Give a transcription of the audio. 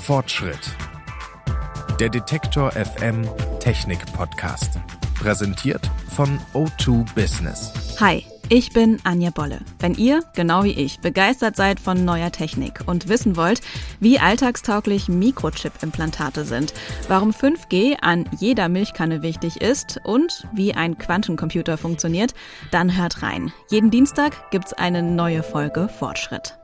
Fortschritt. Der Detektor FM Technik Podcast. Präsentiert von O2 Business. Hi, ich bin Anja Bolle. Wenn ihr, genau wie ich, begeistert seid von neuer Technik und wissen wollt, wie alltagstauglich Mikrochip-Implantate sind, warum 5G an jeder Milchkanne wichtig ist und wie ein Quantencomputer funktioniert, dann hört rein. Jeden Dienstag gibt's eine neue Folge Fortschritt.